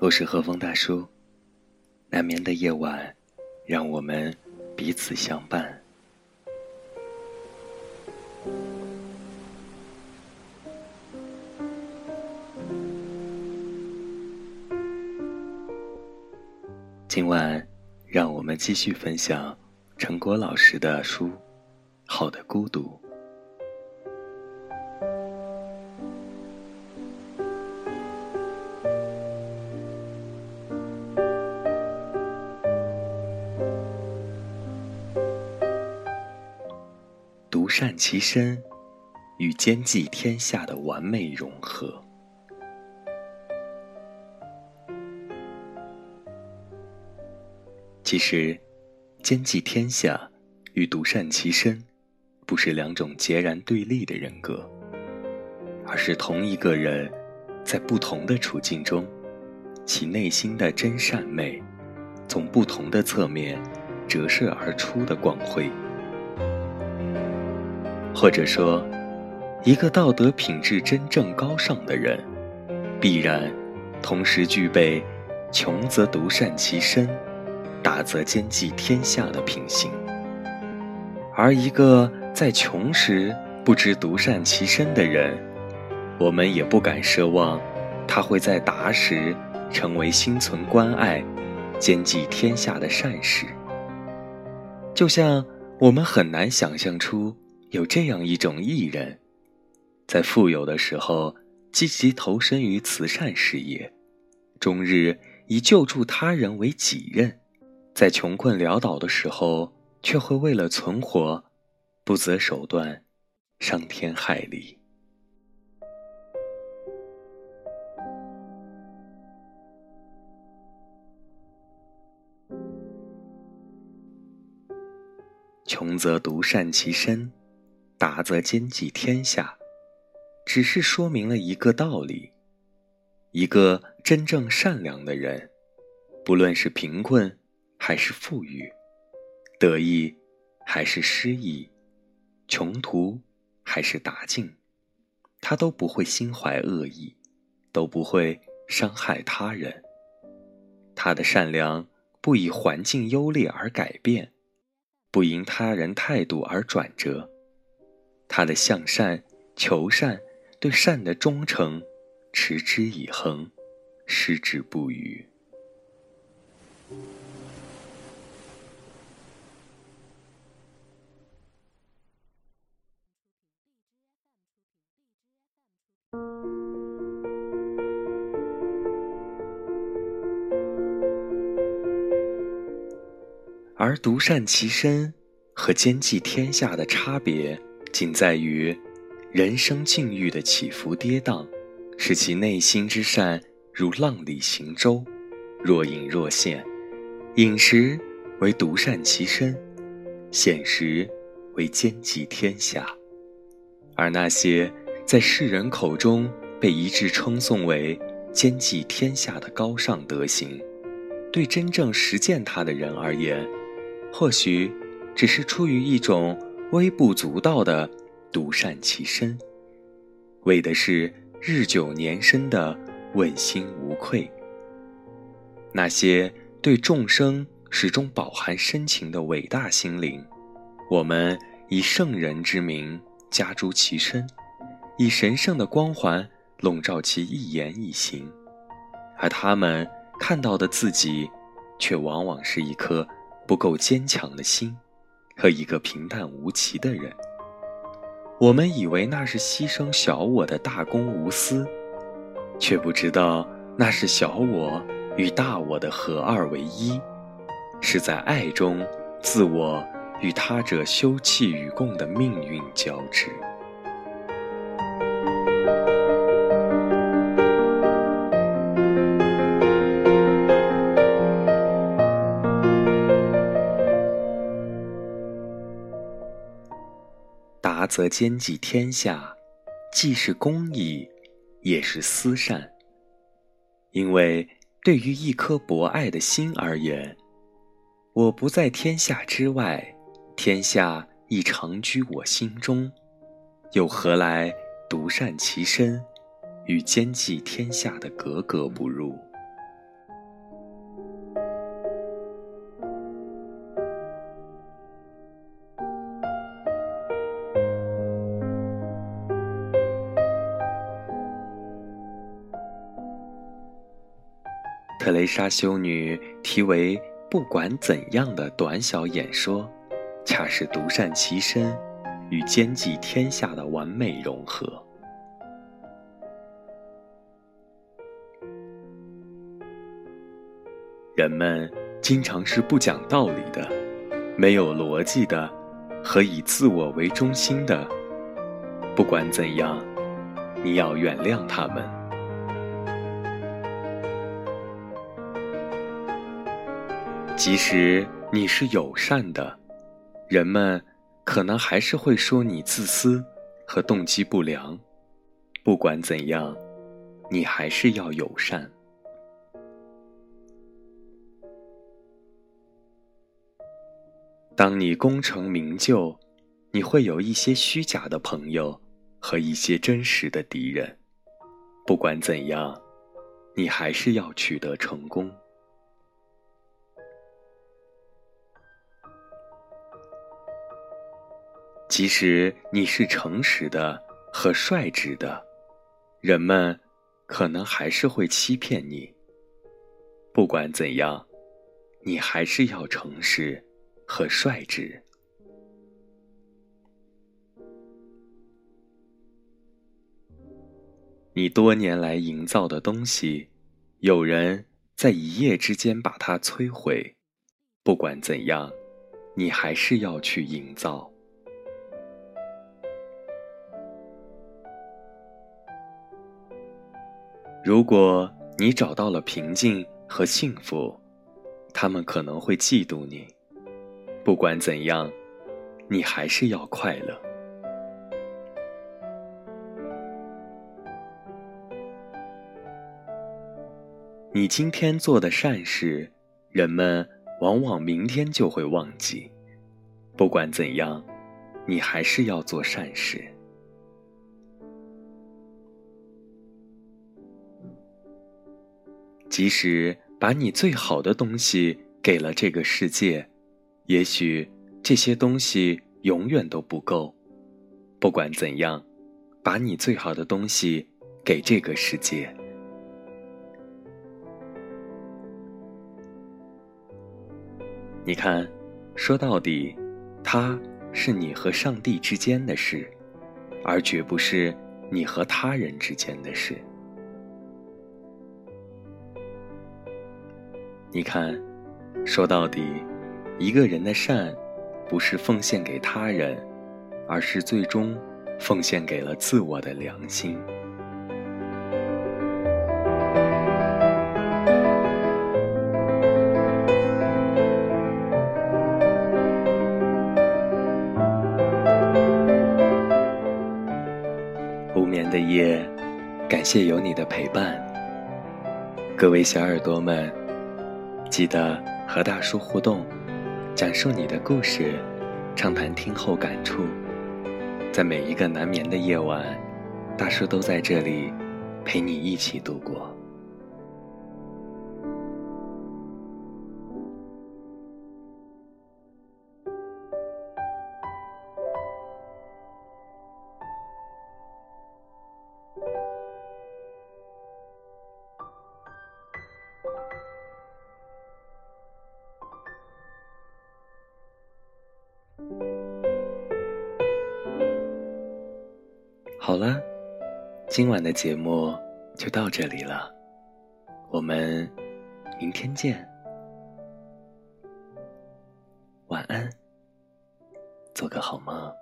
我是和风大叔。难眠的夜晚，让我们彼此相伴。今晚，让我们继续分享陈果老师的书《好的孤独》。善其身，与兼济天下的完美融合。其实，兼济天下与独善其身，不是两种截然对立的人格，而是同一个人，在不同的处境中，其内心的真善美，从不同的侧面折射而出的光辉。或者说，一个道德品质真正高尚的人，必然同时具备穷则独善其身。大则兼济天下的品行，而一个在穷时不知独善其身的人，我们也不敢奢望他会在达时成为心存关爱、兼济天下的善士。就像我们很难想象出有这样一种艺人，在富有的时候积极投身于慈善事业，终日以救助他人为己任。在穷困潦倒的时候，却会为了存活，不择手段，伤天害理。穷则独善其身，达则兼济天下，只是说明了一个道理：一个真正善良的人，不论是贫困。还是富裕，得意还是失意，穷途还是达境，他都不会心怀恶意，都不会伤害他人。他的善良不以环境优劣而改变，不因他人态度而转折。他的向善、求善、对善的忠诚，持之以恒，矢志不渝。而独善其身和兼济天下的差别，仅在于人生境遇的起伏跌宕，使其内心之善如浪里行舟，若隐若现。饮食为独善其身，显时为兼济天下。而那些在世人口中被一致称颂为兼济天下的高尚德行，对真正实践它的人而言，或许，只是出于一种微不足道的独善其身，为的是日久年深的问心无愧。那些对众生始终饱含深情的伟大心灵，我们以圣人之名加诸其身，以神圣的光环笼罩其一言一行，而他们看到的自己，却往往是一颗。不够坚强的心，和一个平淡无奇的人，我们以为那是牺牲小我的大公无私，却不知道那是小我与大我的合二为一，是在爱中自我与他者休戚与共的命运交织。则兼济天下，既是公义，也是私善。因为对于一颗博爱的心而言，我不在天下之外，天下亦常居我心中，又何来独善其身，与兼济天下的格格不入？特蕾莎修女题为“不管怎样的短小演说”，恰是独善其身与兼济天下的完美融合。人们经常是不讲道理的，没有逻辑的，和以自我为中心的。不管怎样，你要原谅他们。即使你是友善的，人们可能还是会说你自私和动机不良。不管怎样，你还是要友善。当你功成名就，你会有一些虚假的朋友和一些真实的敌人。不管怎样，你还是要取得成功。即使你是诚实的和率直的，人们可能还是会欺骗你。不管怎样，你还是要诚实和率直。你多年来营造的东西，有人在一夜之间把它摧毁。不管怎样，你还是要去营造。如果你找到了平静和幸福，他们可能会嫉妒你。不管怎样，你还是要快乐。你今天做的善事，人们往往明天就会忘记。不管怎样，你还是要做善事。即使把你最好的东西给了这个世界，也许这些东西永远都不够。不管怎样，把你最好的东西给这个世界。你看，说到底，它是你和上帝之间的事，而绝不是你和他人之间的事。你看，说到底，一个人的善，不是奉献给他人，而是最终奉献给了自我的良心。无眠的夜，感谢有你的陪伴，各位小耳朵们。记得和大叔互动，讲述你的故事，畅谈听后感触。在每一个难眠的夜晚，大叔都在这里陪你一起度过。好了，今晚的节目就到这里了，我们明天见，晚安，做个好梦。